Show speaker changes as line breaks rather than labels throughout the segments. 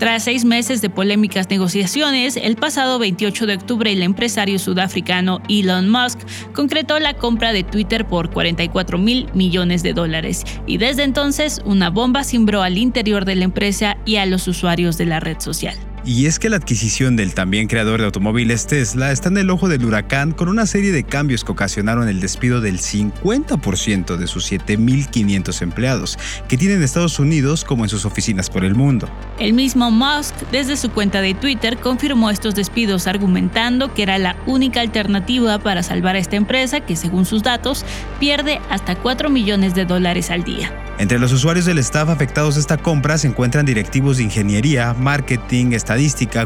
Tras seis meses de polémicas negociaciones, el pasado 28 de octubre el empresario sudafricano Elon Musk concretó la compra de Twitter por 44 mil millones de dólares y desde entonces una bomba cimbró al interior de la empresa y a los usuarios de la red social.
Y es que la adquisición del también creador de automóviles Tesla está en el ojo del huracán con una serie de cambios que ocasionaron el despido del 50% de sus 7.500 empleados, que tienen Estados Unidos como en sus oficinas por el mundo.
El mismo Musk, desde su cuenta de Twitter, confirmó estos despidos argumentando que era la única alternativa para salvar a esta empresa que, según sus datos, pierde hasta 4 millones de dólares al día.
Entre los usuarios del staff afectados de esta compra se encuentran directivos de ingeniería, marketing, estadística,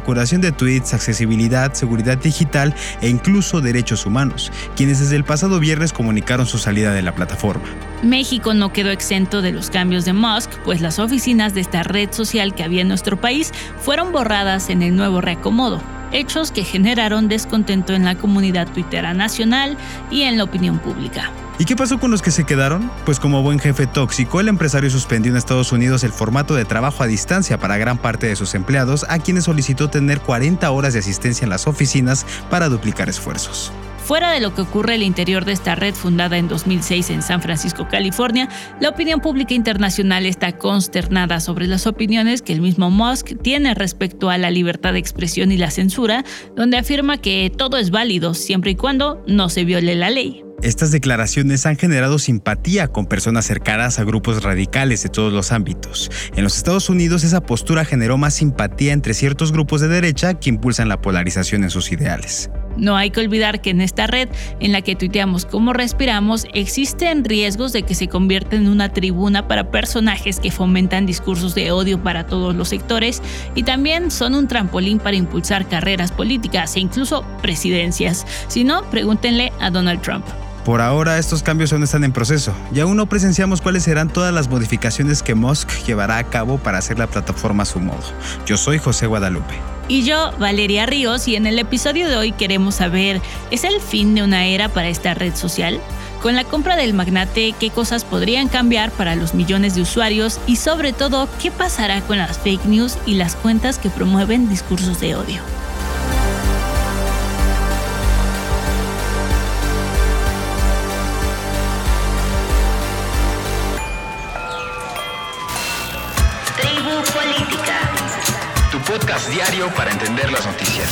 curación de tweets, accesibilidad, seguridad digital e incluso derechos humanos, quienes desde el pasado viernes comunicaron su salida de la plataforma.
México no quedó exento de los cambios de Musk, pues las oficinas de esta red social que había en nuestro país fueron borradas en el nuevo reacomodo hechos que generaron descontento en la comunidad tuitera nacional y en la opinión pública.
¿Y qué pasó con los que se quedaron? Pues como buen jefe tóxico, el empresario suspendió en Estados Unidos el formato de trabajo a distancia para gran parte de sus empleados, a quienes solicitó tener 40 horas de asistencia en las oficinas para duplicar esfuerzos.
Fuera de lo que ocurre al interior de esta red fundada en 2006 en San Francisco, California, la opinión pública internacional está consternada sobre las opiniones que el mismo Musk tiene respecto a la libertad de expresión y la censura, donde afirma que todo es válido siempre y cuando no se viole la ley.
Estas declaraciones han generado simpatía con personas cercanas a grupos radicales de todos los ámbitos. En los Estados Unidos esa postura generó más simpatía entre ciertos grupos de derecha que impulsan la polarización en sus ideales.
No hay que olvidar que en esta red en la que tuiteamos cómo respiramos existen riesgos de que se convierta en una tribuna para personajes que fomentan discursos de odio para todos los sectores y también son un trampolín para impulsar carreras políticas e incluso presidencias. Si no, pregúntenle a Donald Trump.
Por ahora estos cambios aún están en proceso y aún no presenciamos cuáles serán todas las modificaciones que Musk llevará a cabo para hacer la plataforma a su modo. Yo soy José Guadalupe.
Y yo, Valeria Ríos, y en el episodio de hoy queremos saber, ¿es el fin de una era para esta red social? Con la compra del magnate, ¿qué cosas podrían cambiar para los millones de usuarios? Y sobre todo, ¿qué pasará con las fake news y las cuentas que promueven discursos de odio?
Diario para entender las noticias.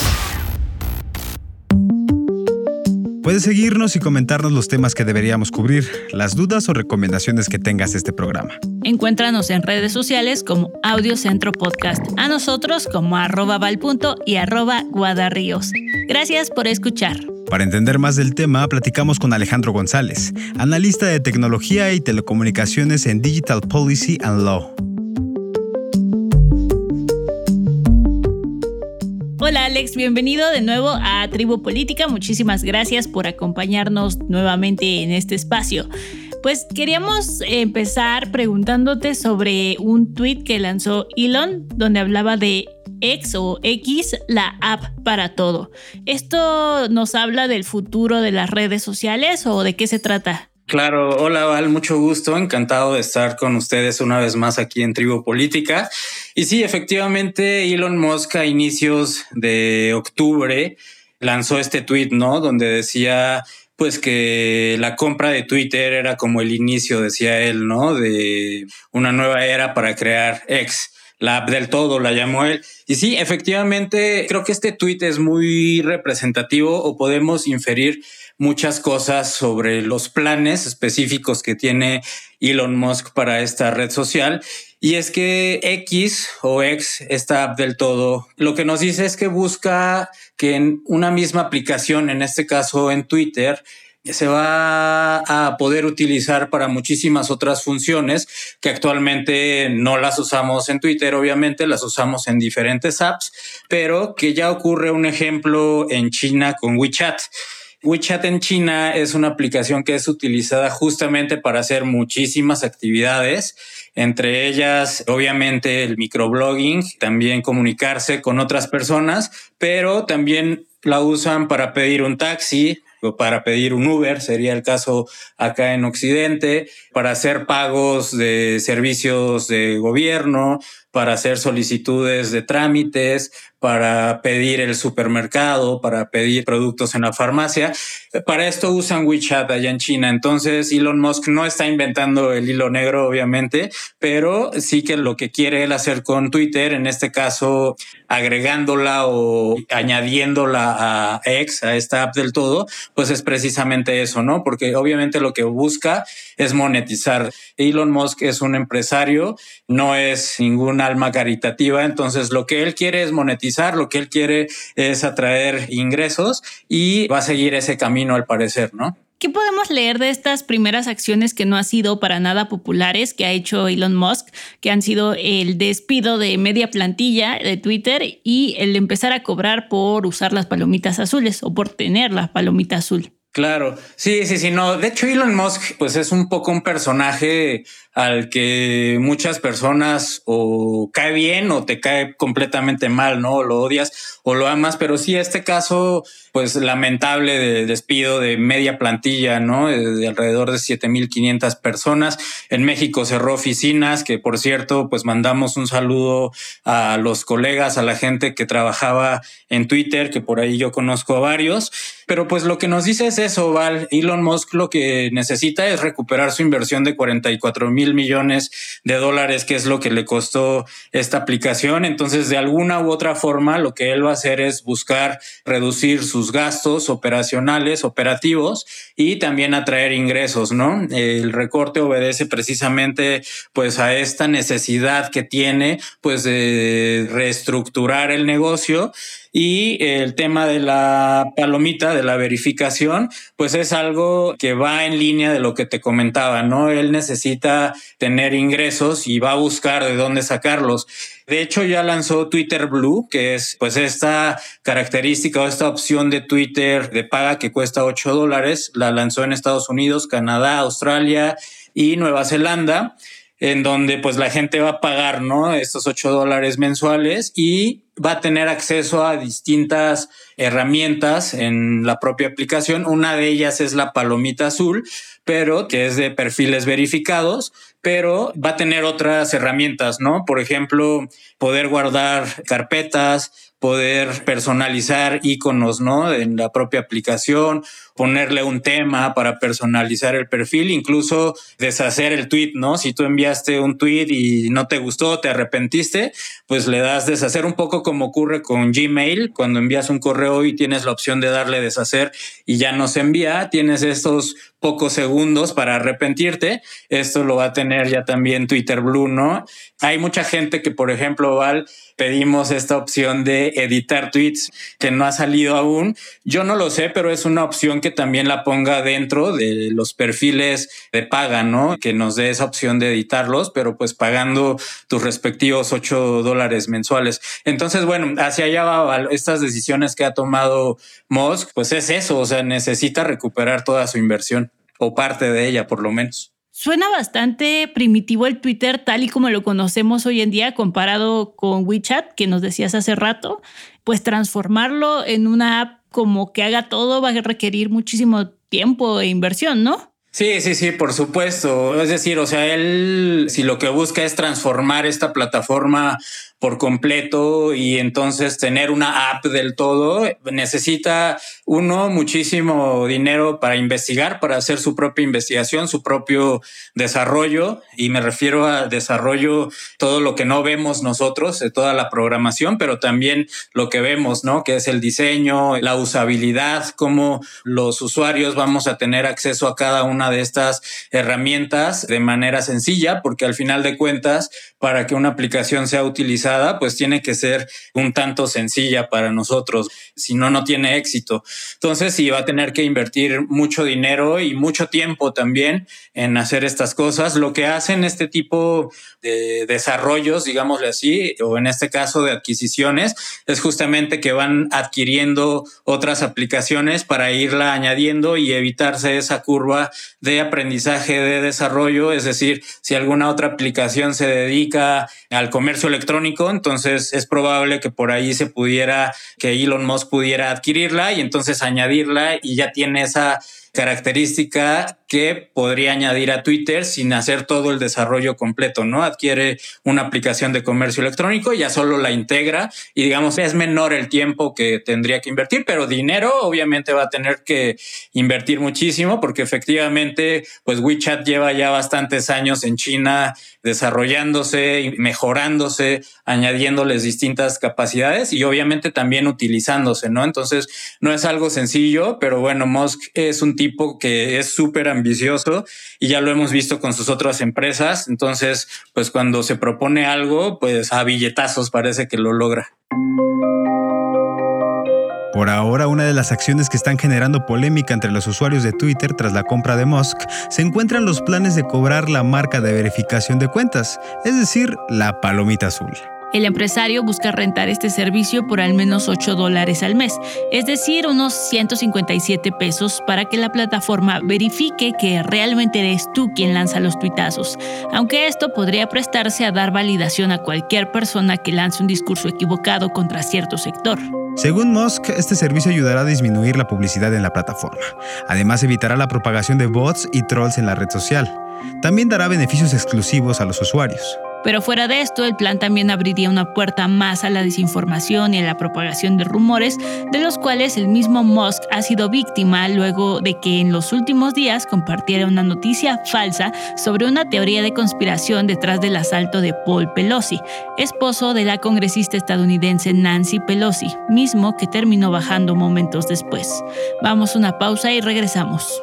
Puedes seguirnos y comentarnos los temas que deberíamos cubrir, las dudas o recomendaciones que tengas de este programa.
Encuéntranos en redes sociales como Audio Centro Podcast, a nosotros como arroba valpunto y arroba guadarríos. Gracias por escuchar.
Para entender más del tema, platicamos con Alejandro González, analista de tecnología y telecomunicaciones en Digital Policy and Law.
Alex, bienvenido de nuevo a Tribu Política. Muchísimas gracias por acompañarnos nuevamente en este espacio. Pues queríamos empezar preguntándote sobre un tweet que lanzó Elon donde hablaba de X o X, la app para todo. ¿Esto nos habla del futuro de las redes sociales o de qué se trata?
Claro, hola Val, mucho gusto, encantado de estar con ustedes una vez más aquí en Tribu Política. Y sí, efectivamente, Elon Musk a inicios de octubre lanzó este tweet, ¿no? Donde decía pues que la compra de Twitter era como el inicio, decía él, ¿no? De una nueva era para crear X. La app del todo la llamó él. Y sí, efectivamente, creo que este tweet es muy representativo o podemos inferir muchas cosas sobre los planes específicos que tiene Elon Musk para esta red social. Y es que X o X, esta app del todo, lo que nos dice es que busca que en una misma aplicación, en este caso en Twitter, se va a poder utilizar para muchísimas otras funciones que actualmente no las usamos en Twitter, obviamente las usamos en diferentes apps, pero que ya ocurre un ejemplo en China con WeChat. WeChat en China es una aplicación que es utilizada justamente para hacer muchísimas actividades, entre ellas obviamente el microblogging, también comunicarse con otras personas, pero también la usan para pedir un taxi, para pedir un Uber, sería el caso acá en Occidente, para hacer pagos de servicios de gobierno, para hacer solicitudes de trámites, para pedir el supermercado, para pedir productos en la farmacia. Para esto usan WeChat allá en China. Entonces Elon Musk no está inventando el hilo negro, obviamente, pero sí que lo que quiere él hacer con Twitter, en este caso agregándola o añadiéndola a X, a esta app del todo, pues es precisamente eso, ¿no? Porque obviamente lo que busca es monetizar. Elon Musk es un empresario, no es ningún alma caritativa, entonces lo que él quiere es monetizar, lo que él quiere es atraer ingresos y va a seguir ese camino al parecer, ¿no?
¿Qué podemos leer de estas primeras acciones que no han sido para nada populares que ha hecho Elon Musk, que han sido el despido de media plantilla de Twitter y el empezar a cobrar por usar las palomitas azules o por tener la palomita azul?
Claro, sí, sí, sí, no. De hecho, Elon Musk, pues es un poco un personaje al que muchas personas o cae bien o te cae completamente mal, ¿no? Lo odias o lo amas, pero sí, este caso, pues lamentable de despido de media plantilla, ¿no? De, alrededor de 7500 personas. En México cerró oficinas, que por cierto, pues mandamos un saludo a los colegas, a la gente que trabajaba en Twitter, que por ahí yo conozco a varios. Pero pues lo que nos dice es eso, Val. Elon Musk lo que necesita es recuperar su inversión de 44 mil millones de dólares, que es lo que le costó esta aplicación. Entonces, de alguna u otra forma, lo que él va a hacer es buscar reducir sus gastos operacionales, operativos y también atraer ingresos, ¿no? El recorte obedece precisamente pues a esta necesidad que tiene pues de reestructurar el negocio y el tema de la palomita, de la verificación, pues es algo que va en línea de lo que te comentaba, ¿no? Él necesita tener ingresos y va a buscar de dónde sacarlos. De hecho, ya lanzó Twitter Blue, que es pues esta característica o esta opción de Twitter de paga que cuesta 8 dólares. La lanzó en Estados Unidos, Canadá, Australia y Nueva Zelanda en donde pues la gente va a pagar, ¿no? Estos 8 dólares mensuales y va a tener acceso a distintas herramientas en la propia aplicación. Una de ellas es la palomita azul, pero que es de perfiles verificados, pero va a tener otras herramientas, ¿no? Por ejemplo, poder guardar carpetas, poder personalizar iconos, ¿no? En la propia aplicación, ponerle un tema para personalizar el perfil, incluso deshacer el tweet, ¿no? Si tú enviaste un tweet y no te gustó, te arrepentiste, pues le das deshacer un poco como ocurre con Gmail, cuando envías un correo y tienes la opción de darle deshacer y ya no se envía, tienes estos pocos segundos para arrepentirte. Esto lo va a tener ya también Twitter Blue, ¿no? Hay mucha gente que, por ejemplo, Val, pedimos esta opción de editar tweets que no ha salido aún. Yo no lo sé, pero es una opción que también la ponga dentro de los perfiles de paga, ¿no? Que nos dé esa opción de editarlos, pero pues pagando tus respectivos 8 dólares mensuales. Entonces, bueno, hacia allá va estas decisiones que ha tomado Musk, pues es eso, o sea, necesita recuperar toda su inversión o parte de ella, por lo menos.
Suena bastante primitivo el Twitter tal y como lo conocemos hoy en día comparado con WeChat, que nos decías hace rato, pues transformarlo en una app como que haga todo va a requerir muchísimo tiempo e inversión, ¿no?
Sí, sí, sí, por supuesto. Es decir, o sea, él si lo que busca es transformar esta plataforma por completo y entonces tener una app del todo necesita uno muchísimo dinero para investigar, para hacer su propia investigación, su propio desarrollo y me refiero a desarrollo todo lo que no vemos nosotros, de toda la programación, pero también lo que vemos, ¿no? Que es el diseño, la usabilidad, cómo los usuarios vamos a tener acceso a cada una de estas herramientas de manera sencilla, porque al final de cuentas, para que una aplicación sea utilizada, pues tiene que ser un tanto sencilla para nosotros, si no, no tiene éxito. Entonces, sí, va a tener que invertir mucho dinero y mucho tiempo también en hacer estas cosas. Lo que hacen este tipo de desarrollos, digámosle así, o en este caso de adquisiciones, es justamente que van adquiriendo otras aplicaciones para irla añadiendo y evitarse esa curva de aprendizaje de desarrollo. Es decir, si alguna otra aplicación se dedica al comercio electrónico, entonces es probable que por ahí se pudiera, que Elon Musk pudiera adquirirla y entonces añadirla y ya tiene esa característica que podría añadir a Twitter sin hacer todo el desarrollo completo, ¿no? Adquiere una aplicación de comercio electrónico, ya solo la integra y digamos es menor el tiempo que tendría que invertir, pero dinero obviamente va a tener que invertir muchísimo porque efectivamente pues WeChat lleva ya bastantes años en China desarrollándose y mejorándose, añadiéndoles distintas capacidades y obviamente también utilizándose, ¿no? Entonces no es algo sencillo, pero bueno, Musk es un tipo que es súper ambicioso y ya lo hemos visto con sus otras empresas. Entonces, pues cuando se propone algo, pues a billetazos parece que lo logra.
Por ahora, una de las acciones que están generando polémica entre los usuarios de Twitter tras la compra de Musk se encuentran los planes de cobrar la marca de verificación de cuentas, es decir, la palomita azul.
El empresario busca rentar este servicio por al menos 8 dólares al mes, es decir, unos 157 pesos para que la plataforma verifique que realmente eres tú quien lanza los tuitazos, aunque esto podría prestarse a dar validación a cualquier persona que lance un discurso equivocado contra cierto sector.
Según Musk, este servicio ayudará a disminuir la publicidad en la plataforma. Además, evitará la propagación de bots y trolls en la red social. También dará beneficios exclusivos a los usuarios.
Pero fuera de esto, el plan también abriría una puerta más a la desinformación y a la propagación de rumores, de los cuales el mismo Musk ha sido víctima luego de que en los últimos días compartiera una noticia falsa sobre una teoría de conspiración detrás del asalto de Paul Pelosi, esposo de la congresista estadounidense Nancy Pelosi, mismo que terminó bajando momentos después. Vamos a una pausa y regresamos.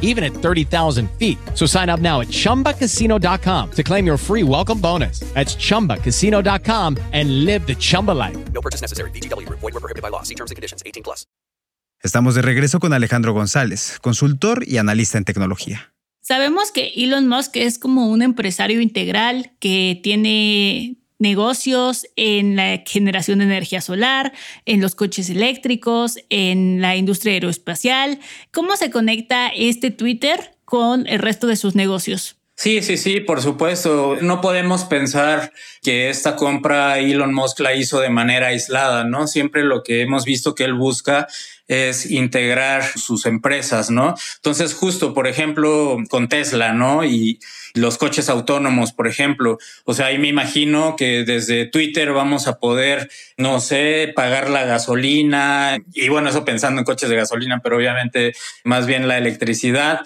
even at 30,000 feet. So sign up now at chumbacasino.com to claim your free welcome bonus. That's chumbacasino.com and live the Chumba life.
No purchase necessary. DTW, void, were prohibited by law. See terms and conditions 18 plus.
Estamos de regreso con Alejandro González, consultor y analista en tecnología.
Sabemos que Elon Musk es como un empresario integral que tiene negocios en la generación de energía solar, en los coches eléctricos, en la industria aeroespacial. ¿Cómo se conecta este Twitter con el resto de sus negocios?
Sí, sí, sí, por supuesto. No podemos pensar que esta compra Elon Musk la hizo de manera aislada, ¿no? Siempre lo que hemos visto que él busca es integrar sus empresas, ¿no? Entonces, justo, por ejemplo, con Tesla, ¿no? Y los coches autónomos, por ejemplo. O sea, ahí me imagino que desde Twitter vamos a poder, no sé, pagar la gasolina y bueno, eso pensando en coches de gasolina, pero obviamente más bien la electricidad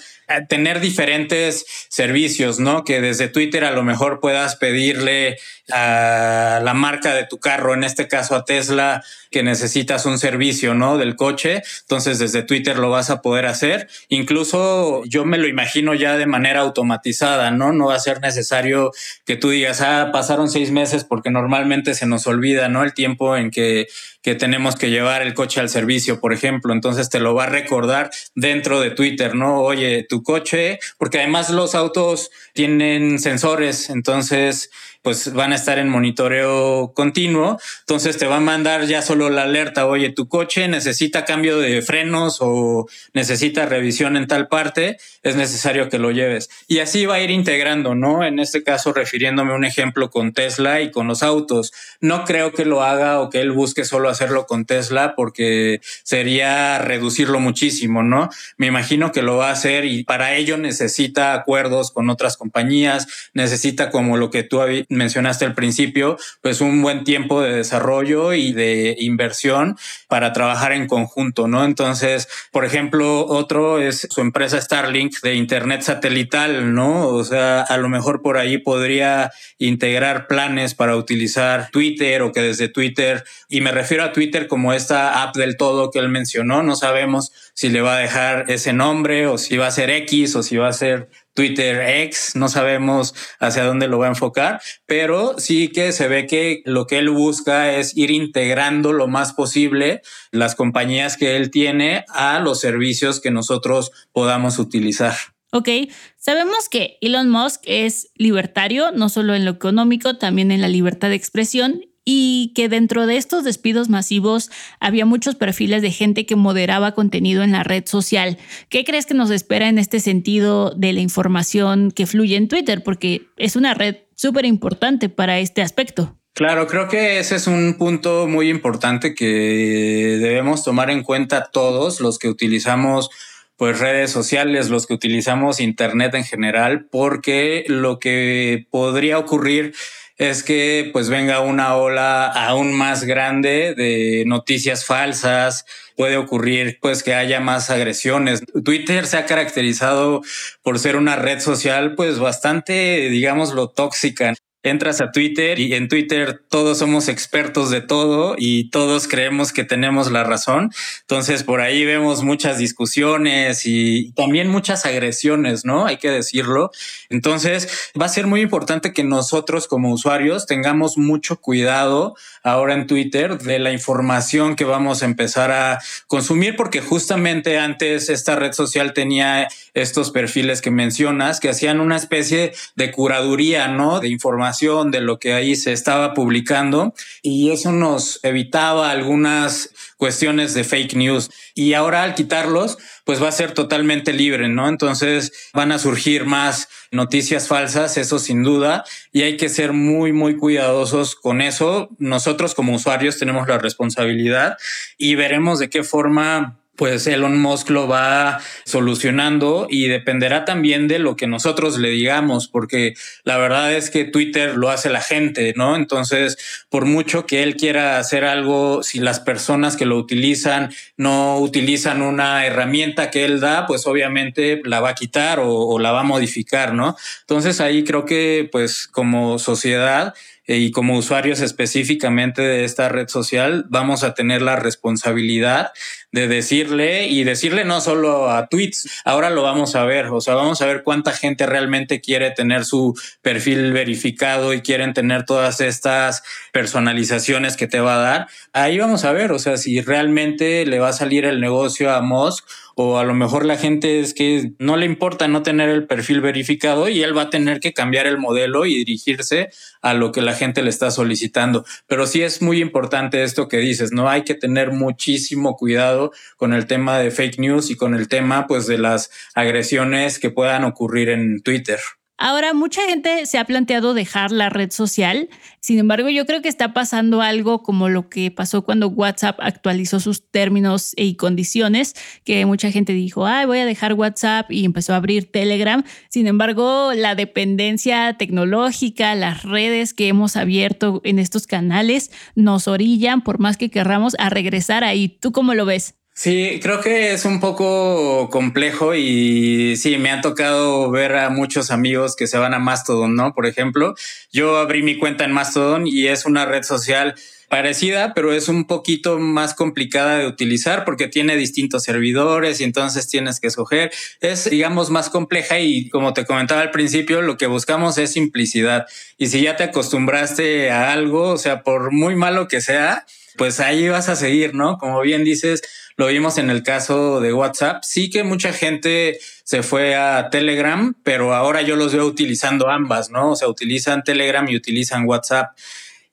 tener diferentes servicios, ¿no? Que desde Twitter a lo mejor puedas pedirle a la marca de tu carro, en este caso a Tesla, que necesitas un servicio, ¿no? Del coche. Entonces desde Twitter lo vas a poder hacer. Incluso yo me lo imagino ya de manera automatizada, ¿no? No va a ser necesario que tú digas, ah, pasaron seis meses porque normalmente se nos olvida, ¿no? El tiempo en que, que tenemos que llevar el coche al servicio, por ejemplo. Entonces te lo va a recordar dentro de Twitter, ¿no? Oye, tu coche, porque además los autos tienen sensores, entonces pues van a estar en monitoreo continuo. Entonces te va a mandar ya solo la alerta, oye, tu coche necesita cambio de frenos o necesita revisión en tal parte, es necesario que lo lleves. Y así va a ir integrando, ¿no? En este caso, refiriéndome a un ejemplo con Tesla y con los autos. No creo que lo haga o que él busque solo hacerlo con Tesla porque sería reducirlo muchísimo, ¿no? Me imagino que lo va a hacer y para ello necesita acuerdos con otras compañías, necesita como lo que tú mencionaste al principio, pues un buen tiempo de desarrollo y de inversión para trabajar en conjunto, ¿no? Entonces, por ejemplo, otro es su empresa Starlink de Internet satelital, ¿no? O sea, a lo mejor por ahí podría integrar planes para utilizar Twitter o que desde Twitter, y me refiero a Twitter como esta app del todo que él mencionó, no sabemos si le va a dejar ese nombre o si va a ser X o si va a ser Twitter X, no sabemos hacia dónde lo va a enfocar, pero sí que se ve que lo que él busca es ir integrando lo más posible las compañías que él tiene a los servicios que nosotros podamos utilizar.
Ok, sabemos que Elon Musk es libertario, no solo en lo económico, también en la libertad de expresión, y que dentro de estos despidos masivos había muchos perfiles de gente que moderaba contenido en la red social. ¿Qué crees que nos espera en este sentido de la información que fluye en Twitter? Porque es una red súper importante para este aspecto.
Claro, creo que ese es un punto muy importante que debemos tomar en cuenta todos los que utilizamos pues redes sociales, los que utilizamos internet en general, porque lo que podría ocurrir es que pues venga una ola aún más grande de noticias falsas, puede ocurrir pues que haya más agresiones. Twitter se ha caracterizado por ser una red social pues bastante, digámoslo, tóxica entras a Twitter y en Twitter todos somos expertos de todo y todos creemos que tenemos la razón. Entonces por ahí vemos muchas discusiones y también muchas agresiones, ¿no? Hay que decirlo. Entonces va a ser muy importante que nosotros como usuarios tengamos mucho cuidado ahora en Twitter de la información que vamos a empezar a consumir porque justamente antes esta red social tenía estos perfiles que mencionas que hacían una especie de curaduría, ¿no? De información de lo que ahí se estaba publicando y eso nos evitaba algunas cuestiones de fake news. Y ahora al quitarlos, pues va a ser totalmente libre, ¿no? Entonces van a surgir más noticias falsas, eso sin duda, y hay que ser muy, muy cuidadosos con eso. Nosotros como usuarios tenemos la responsabilidad y veremos de qué forma pues Elon Musk lo va solucionando y dependerá también de lo que nosotros le digamos, porque la verdad es que Twitter lo hace la gente, ¿no? Entonces, por mucho que él quiera hacer algo, si las personas que lo utilizan no utilizan una herramienta que él da, pues obviamente la va a quitar o, o la va a modificar, ¿no? Entonces ahí creo que pues como sociedad y como usuarios específicamente de esta red social vamos a tener la responsabilidad de decirle y decirle no solo a tweets, ahora lo vamos a ver, o sea, vamos a ver cuánta gente realmente quiere tener su perfil verificado y quieren tener todas estas personalizaciones que te va a dar. Ahí vamos a ver, o sea, si realmente le va a salir el negocio a Musk o a lo mejor la gente es que no le importa no tener el perfil verificado y él va a tener que cambiar el modelo y dirigirse a lo que la gente le está solicitando. Pero sí es muy importante esto que dices, no hay que tener muchísimo cuidado con el tema de fake news y con el tema pues de las agresiones que puedan ocurrir en Twitter.
Ahora, mucha gente se ha planteado dejar la red social. Sin embargo, yo creo que está pasando algo como lo que pasó cuando WhatsApp actualizó sus términos y condiciones, que mucha gente dijo, ay, voy a dejar WhatsApp y empezó a abrir Telegram. Sin embargo, la dependencia tecnológica, las redes que hemos abierto en estos canales nos orillan, por más que querramos, a regresar ahí. ¿Tú cómo lo ves?
Sí, creo que es un poco complejo y sí, me ha tocado ver a muchos amigos que se van a Mastodon, ¿no? Por ejemplo, yo abrí mi cuenta en Mastodon y es una red social parecida, pero es un poquito más complicada de utilizar porque tiene distintos servidores y entonces tienes que escoger. Es, digamos, más compleja y como te comentaba al principio, lo que buscamos es simplicidad. Y si ya te acostumbraste a algo, o sea, por muy malo que sea, pues ahí vas a seguir, ¿no? Como bien dices, lo vimos en el caso de WhatsApp. Sí que mucha gente se fue a Telegram, pero ahora yo los veo utilizando ambas, ¿no? O sea, utilizan Telegram y utilizan WhatsApp.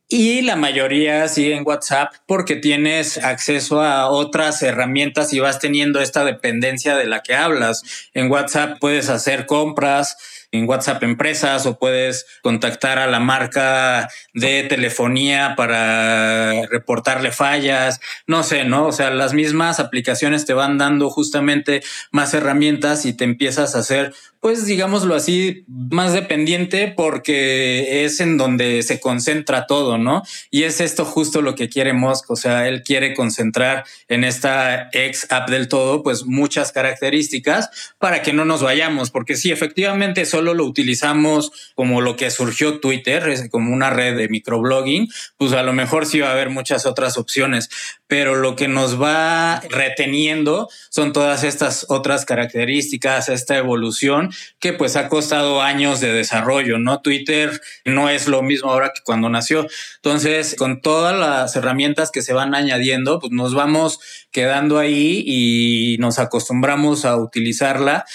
y la mayoría sigue en WhatsApp porque tienes acceso a otras herramientas y vas teniendo esta dependencia de la que hablas. En WhatsApp puedes hacer compras, en WhatsApp Empresas o puedes contactar a la marca de telefonía para reportarle fallas, no sé, ¿no? O sea, las mismas aplicaciones te van dando justamente más herramientas y te empiezas a hacer pues digámoslo así, más dependiente porque es en donde se concentra todo, ¿no? Y es esto justo lo que quiere Musk, o sea, él quiere concentrar en esta ex app del todo, pues muchas características para que no nos vayamos, porque si efectivamente solo lo utilizamos como lo que surgió Twitter, como una red de microblogging, pues a lo mejor sí va a haber muchas otras opciones, pero lo que nos va reteniendo son todas estas otras características, esta evolución que pues ha costado años de desarrollo, ¿no? Twitter no es lo mismo ahora que cuando nació. Entonces, con todas las herramientas que se van añadiendo, pues nos vamos quedando ahí y nos acostumbramos a utilizarla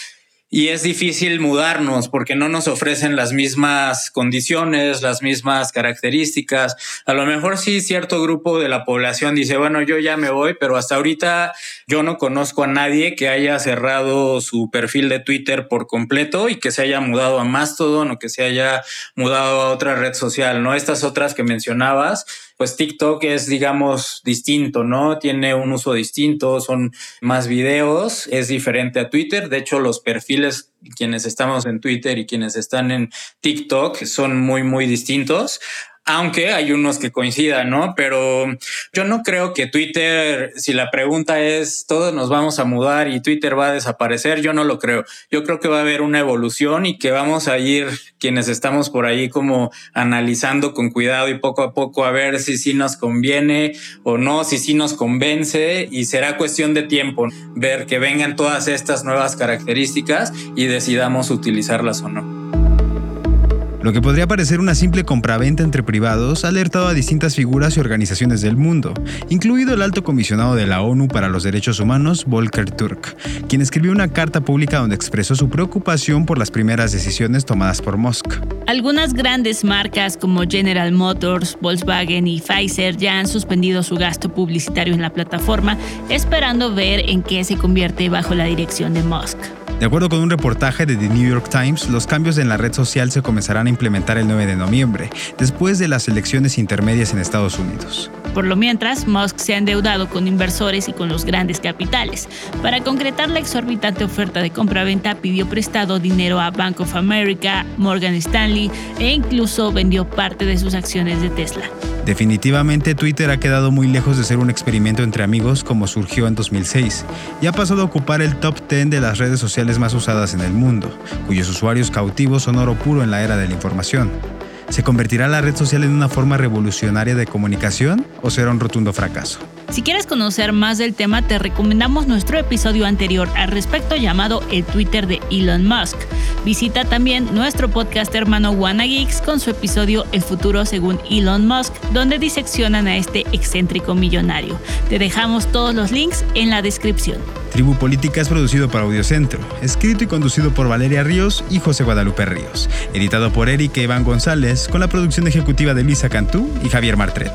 y es difícil mudarnos porque no nos ofrecen las mismas condiciones, las mismas características. A lo mejor sí cierto grupo de la población dice, bueno, yo ya me voy, pero hasta ahorita yo no conozco a nadie que haya cerrado su perfil de Twitter por completo y que se haya mudado a Mastodon o que se haya mudado a otra red social, ¿no? Estas otras que mencionabas, pues TikTok es, digamos, distinto, ¿no? Tiene un uso distinto, son más videos, es diferente a Twitter. De hecho, los perfiles, quienes estamos en Twitter y quienes están en TikTok, son muy, muy distintos aunque hay unos que coincidan, ¿no? Pero yo no creo que Twitter, si la pregunta es todos nos vamos a mudar y Twitter va a desaparecer, yo no lo creo. Yo creo que va a haber una evolución y que vamos a ir quienes estamos por ahí como analizando con cuidado y poco a poco a ver si sí nos conviene o no, si sí nos convence y será cuestión de tiempo ver que vengan todas estas nuevas características y decidamos utilizarlas o no.
Lo que podría parecer una simple compraventa entre privados ha alertado a distintas figuras y organizaciones del mundo, incluido el alto comisionado de la ONU para los Derechos Humanos, Volker Turk, quien escribió una carta pública donde expresó su preocupación por las primeras decisiones tomadas por Musk.
Algunas grandes marcas como General Motors, Volkswagen y Pfizer ya han suspendido su gasto publicitario en la plataforma, esperando ver en qué se convierte bajo la dirección de Musk.
De acuerdo con un reportaje de The New York Times, los cambios en la red social se comenzarán a implementar el 9 de noviembre, después de las elecciones intermedias en Estados Unidos.
Por lo mientras, Musk se ha endeudado con inversores y con los grandes capitales. Para concretar la exorbitante oferta de compra-venta, pidió prestado dinero a Bank of America, Morgan Stanley e incluso vendió parte de sus acciones de Tesla.
Definitivamente Twitter ha quedado muy lejos de ser un experimento entre amigos como surgió en 2006 y ha pasado a ocupar el top 10 de las redes sociales más usadas en el mundo, cuyos usuarios cautivos son oro puro en la era de la información. ¿Se convertirá la red social en una forma revolucionaria de comunicación o será un rotundo fracaso?
Si quieres conocer más del tema, te recomendamos nuestro episodio anterior al respecto llamado El Twitter de Elon Musk. Visita también nuestro podcast hermano WannaGeeks con su episodio El futuro según Elon Musk, donde diseccionan a este excéntrico millonario. Te dejamos todos los links en la descripción.
Tribu Política es producido por Audiocentro, escrito y conducido por Valeria Ríos y José Guadalupe Ríos, editado por Eric e Iván González, con la producción ejecutiva de Lisa Cantú y Javier Martret.